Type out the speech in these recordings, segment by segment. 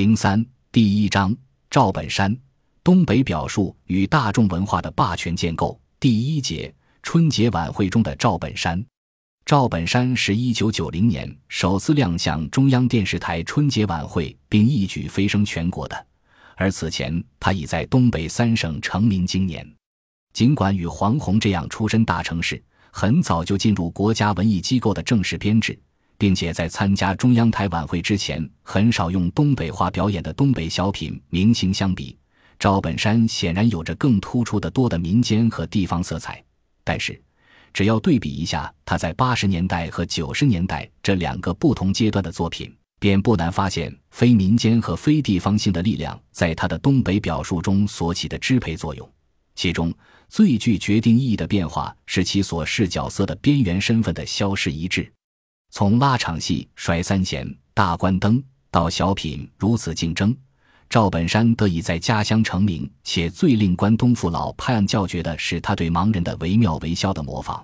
零三第一章赵本山东北表述与大众文化的霸权建构第一节春节晚会中的赵本山。赵本山是一九九零年首次亮相中央电视台春节晚会，并一举飞升全国的。而此前他已在东北三省成名经年。尽管与黄宏这样出身大城市，很早就进入国家文艺机构的正式编制。并且在参加中央台晚会之前，很少用东北话表演的东北小品明星相比，赵本山显然有着更突出的多的民间和地方色彩。但是，只要对比一下他在八十年代和九十年代这两个不同阶段的作品，便不难发现非民间和非地方性的力量在他的东北表述中所起的支配作用。其中最具决定意义的变化是其所饰角色的边缘身份的消失一致。从拉场戏《摔三弦》《大关灯》到小品《如此竞争》，赵本山得以在家乡成名。且最令关东父老拍案叫绝的是他对盲人的惟妙惟肖的模仿，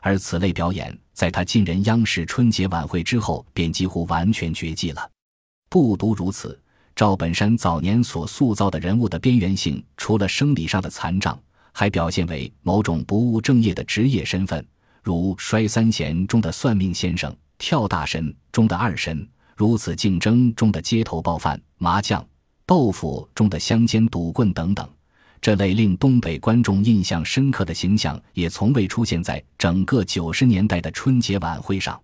而此类表演在他进人央视春节晚会之后便几乎完全绝迹了。不独如此，赵本山早年所塑造的人物的边缘性，除了生理上的残障，还表现为某种不务正业的职业身份，如《摔三弦》中的算命先生。跳大神中的二神，如此竞争中的街头暴犯、麻将、豆腐中的乡间赌棍等等，这类令东北观众印象深刻的形象，也从未出现在整个九十年代的春节晚会上。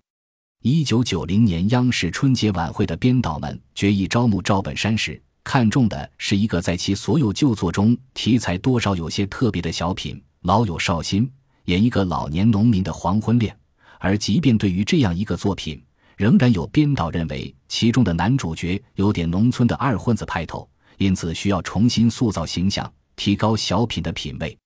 一九九零年央视春节晚会的编导们决议招募赵本山时，看中的是一个在其所有旧作中题材多少有些特别的小品《老友绍新》，演一个老年农民的黄昏恋。而即便对于这样一个作品，仍然有编导认为其中的男主角有点农村的二混子派头，因此需要重新塑造形象，提高小品的品味。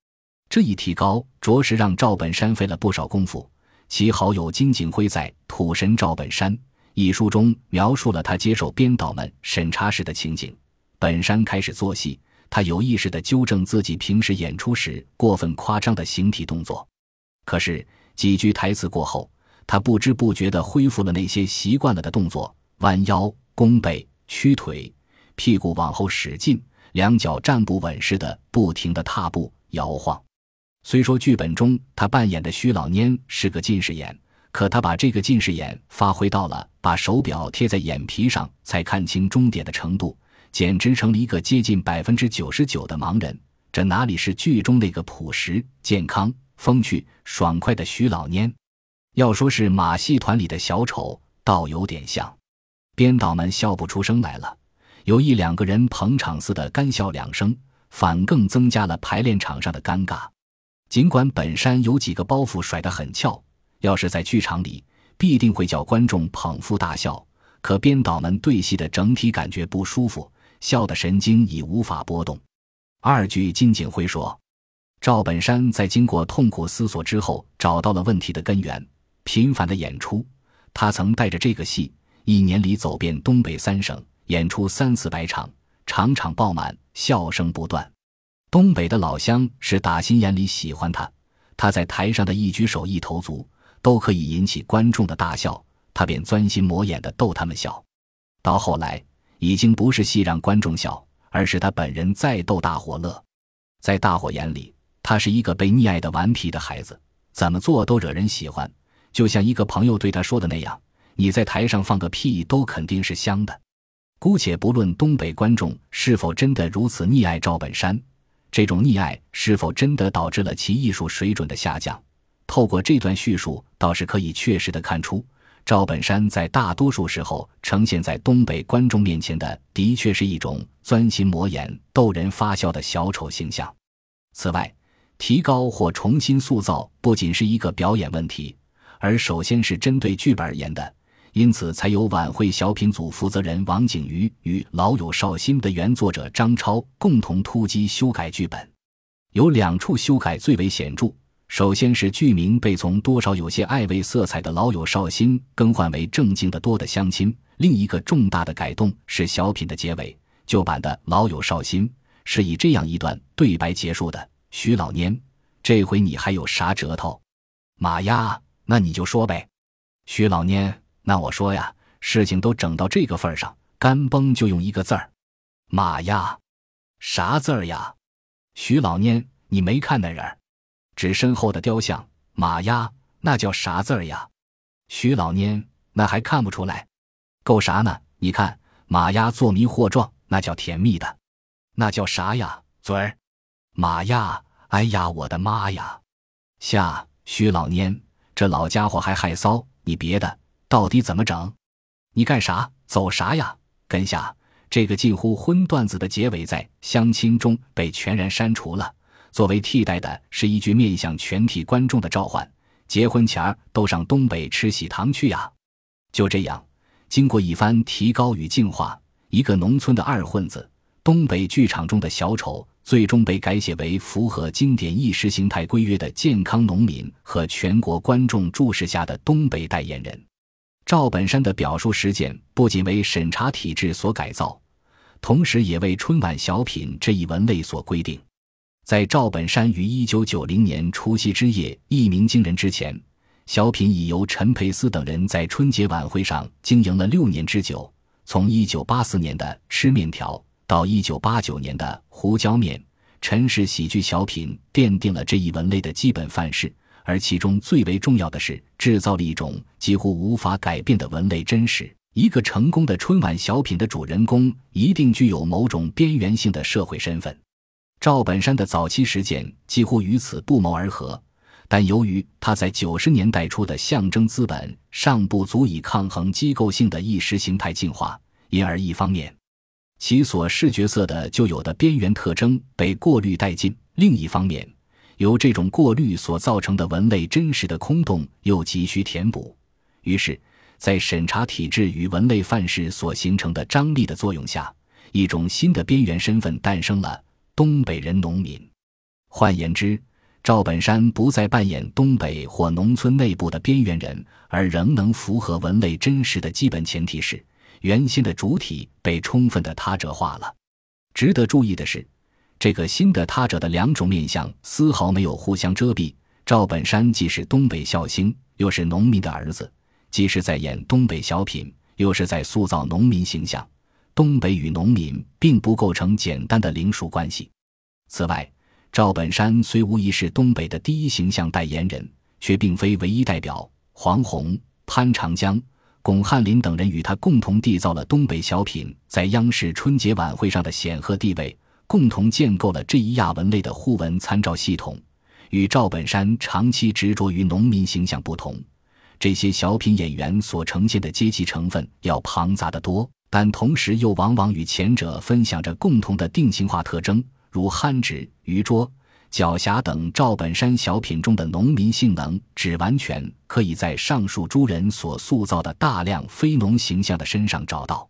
这一提高着实让赵本山费了不少功夫。其好友金景辉在《土神赵本山》一书中描述了他接受编导们审查时的情景：本山开始做戏，他有意识地纠正自己平时演出时过分夸张的形体动作，可是。几句台词过后，他不知不觉地恢复了那些习惯了的动作：弯腰、弓背、屈腿、屁股往后使劲，两脚站不稳似的不停地踏步摇晃。虽说剧本中他扮演的徐老蔫是个近视眼，可他把这个近视眼发挥到了把手表贴在眼皮上才看清终点的程度，简直成了一个接近百分之九十九的盲人。这哪里是剧中那个朴实健康？风趣爽快的徐老蔫，要说是马戏团里的小丑，倒有点像。编导们笑不出声来了，有一两个人捧场似的干笑两声，反更增加了排练场上的尴尬。尽管本山有几个包袱甩得很翘，要是在剧场里，必定会叫观众捧腹大笑。可编导们对戏的整体感觉不舒服，笑的神经已无法波动。二句金景辉说。赵本山在经过痛苦思索之后，找到了问题的根源：频繁的演出。他曾带着这个戏，一年里走遍东北三省，演出三四百场，场场爆满，笑声不断。东北的老乡是打心眼里喜欢他，他在台上的一举手一投足都可以引起观众的大笑，他便钻心磨眼的逗他们笑。到后来，已经不是戏让观众笑，而是他本人在逗大伙乐。在大伙眼里。他是一个被溺爱的顽皮的孩子，怎么做都惹人喜欢。就像一个朋友对他说的那样：“你在台上放个屁都肯定是香的。”姑且不论东北观众是否真的如此溺爱赵本山，这种溺爱是否真的导致了其艺术水准的下降？透过这段叙述，倒是可以确实的看出，赵本山在大多数时候呈现在东北观众面前的，的确是一种钻心磨眼、逗人发笑的小丑形象。此外，提高或重新塑造不仅是一个表演问题，而首先是针对剧本而言的，因此才有晚会小品组负责人王景瑜与《老友少新》的原作者张超共同突击修改剧本。有两处修改最为显著，首先是剧名被从多少有些暧昧色彩的《老友少新》更换为正经的多的相亲；另一个重大的改动是小品的结尾，旧版的《老友少新》是以这样一段对白结束的。徐老蔫，这回你还有啥折头？马呀，那你就说呗。徐老蔫，那我说呀，事情都整到这个份上，干崩就用一个字儿：马呀！啥字儿呀？徐老蔫，你没看那人？指身后的雕像，马呀，那叫啥字儿呀？徐老蔫，那还看不出来？够啥呢？你看，马呀，做迷惑状，那叫甜蜜的，那叫啥呀？嘴儿，马呀！哎呀，我的妈呀！下，徐老蔫，这老家伙还害臊，你别的到底怎么整？你干啥？走啥呀？跟下，这个近乎荤段子的结尾在相亲中被全然删除了。作为替代的是一句面向全体观众的召唤：“结婚前儿都上东北吃喜糖去呀！”就这样，经过一番提高与净化，一个农村的二混子，东北剧场中的小丑，最终被改写为符合经典意识形态规约的健康农民和全国观众注视下的东北代言人。赵本山的表述实践不仅为审查体制所改造，同时也为春晚小品这一文类所规定。在赵本山于一九九零年除夕之夜一鸣惊人之前，小品已由陈佩斯等人在春节晚会上经营了六年之久。从一九八四年的吃面条到一九八九年的胡椒面，陈氏喜剧小品奠定了这一文类的基本范式。而其中最为重要的是，制造了一种几乎无法改变的文类真实。一个成功的春晚小品的主人公一定具有某种边缘性的社会身份。赵本山的早期实践几乎与此不谋而合，但由于他在九十年代初的象征资本尚不足以抗衡机构性的意识形态进化，因而一方面其所视角色的就有的边缘特征被过滤殆尽；另一方面，由这种过滤所造成的文类真实的空洞又急需填补。于是，在审查体制与文类范式所形成的张力的作用下，一种新的边缘身份诞生了。东北人农民，换言之，赵本山不再扮演东北或农村内部的边缘人，而仍能符合文类真实的基本前提是，原先的主体被充分的他者化了。值得注意的是，这个新的他者的两种面相丝毫没有互相遮蔽。赵本山既是东北孝星，又是农民的儿子；既是在演东北小品，又是在塑造农民形象。东北与农民并不构成简单的邻属关系。此外，赵本山虽无疑是东北的第一形象代言人，却并非唯一代表。黄宏、潘长江、巩汉林等人与他共同缔造了东北小品在央视春节晚会上的显赫地位，共同建构了这一亚文类的互文参照系统。与赵本山长期执着于农民形象不同，这些小品演员所呈现的阶级成分要庞杂得多。但同时又往往与前者分享着共同的定型化特征，如憨直、愚拙、狡黠等。赵本山小品中的农民性能，只完全可以在上述诸人所塑造的大量非农形象的身上找到。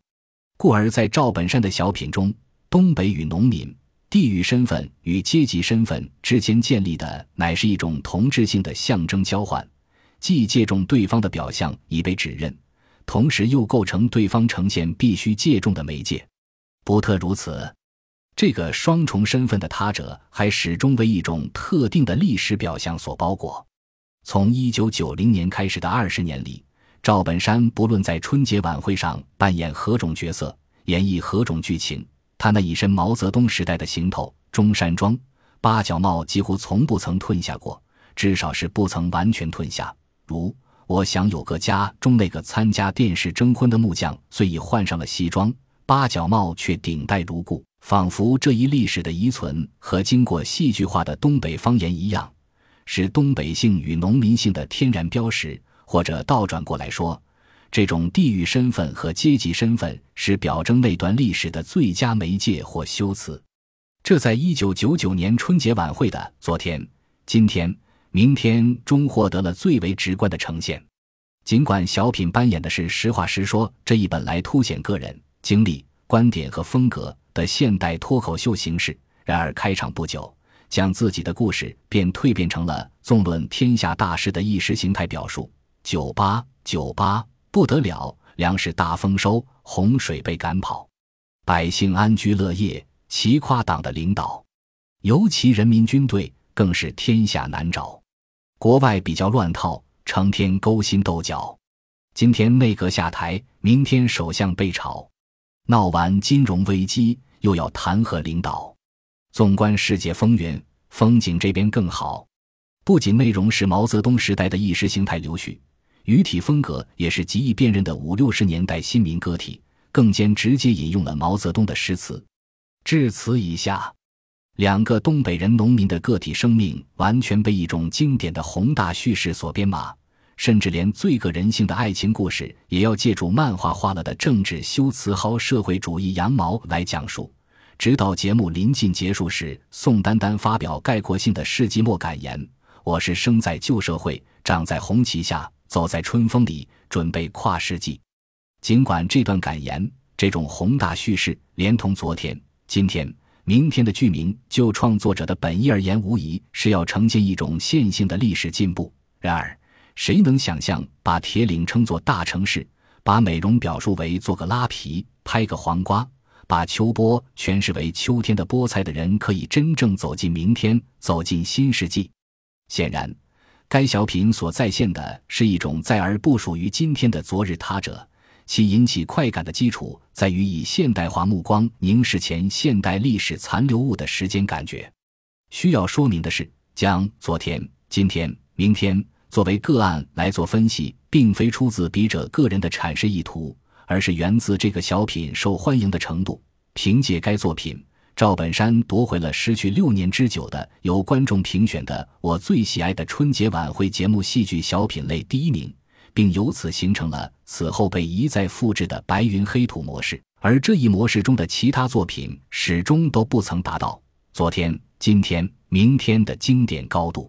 故而，在赵本山的小品中，东北与农民、地域身份与阶级身份之间建立的，乃是一种同质性的象征交换，既借重对方的表象以被指认。同时又构成对方呈现必须借重的媒介，不特如此。这个双重身份的他者，还始终为一种特定的历史表象所包裹。从一九九零年开始的二十年里，赵本山不论在春节晚会上扮演何种角色，演绎何种剧情，他那一身毛泽东时代的行头、中山装、八角帽几乎从不曾褪下过，至少是不曾完全褪下。如。我想有个家中那个参加电视征婚的木匠，虽已换上了西装，八角帽却顶戴如故，仿佛这一历史的遗存和经过戏剧化的东北方言一样，是东北性与农民性的天然标识。或者倒转过来说，这种地域身份和阶级身份是表征那段历史的最佳媒介或修辞。这在一九九九年春节晚会的昨天、今天。明天中获得了最为直观的呈现。尽管小品扮演的是实话实说这一本来凸显个人经历、观点和风格的现代脱口秀形式，然而开场不久，将自己的故事便蜕变成了纵论天下大事的意识形态表述。九八九八不得了，粮食大丰收，洪水被赶跑，百姓安居乐业，齐夸党的领导，尤其人民军队更是天下难找。国外比较乱套，成天勾心斗角。今天内阁下台，明天首相被炒。闹完金融危机，又要弹劾领导。纵观世界风云，风景这边更好。不仅内容是毛泽东时代的意识形态流序，语体风格也是极易辨认的五六十年代新民歌体，更兼直接引用了毛泽东的诗词。至此以下，两个东北人农民的个体生命完全被一种经典的宏大叙事所编码。甚至连最个人性的爱情故事，也要借助漫画化了的政治修辞薅社会主义羊毛来讲述。直到节目临近结束时，宋丹丹发表概括性的世纪末感言：“我是生在旧社会，长在红旗下，走在春风里，准备跨世纪。”尽管这段感言、这种宏大叙事，连同昨天、今天、明天的剧名，就创作者的本意而言，无疑是要呈现一种线性的历史进步。然而，谁能想象，把铁岭称作大城市，把美容表述为做个拉皮、拍个黄瓜，把秋波诠释为秋天的菠菜的人，可以真正走进明天，走进新世纪？显然，该小品所再现的是一种在而不属于今天的昨日他者。其引起快感的基础在于以现代化目光凝视前现代历史残留物的时间感觉。需要说明的是，将昨天、今天、明天。作为个案来做分析，并非出自笔者个人的阐释意图，而是源自这个小品受欢迎的程度。凭借该作品，赵本山夺回了失去六年之久的由观众评选的我最喜爱的春节晚会节目戏剧小品类第一名，并由此形成了此后被一再复制的白云黑土模式。而这一模式中的其他作品始终都不曾达到昨天、今天、明天的经典高度。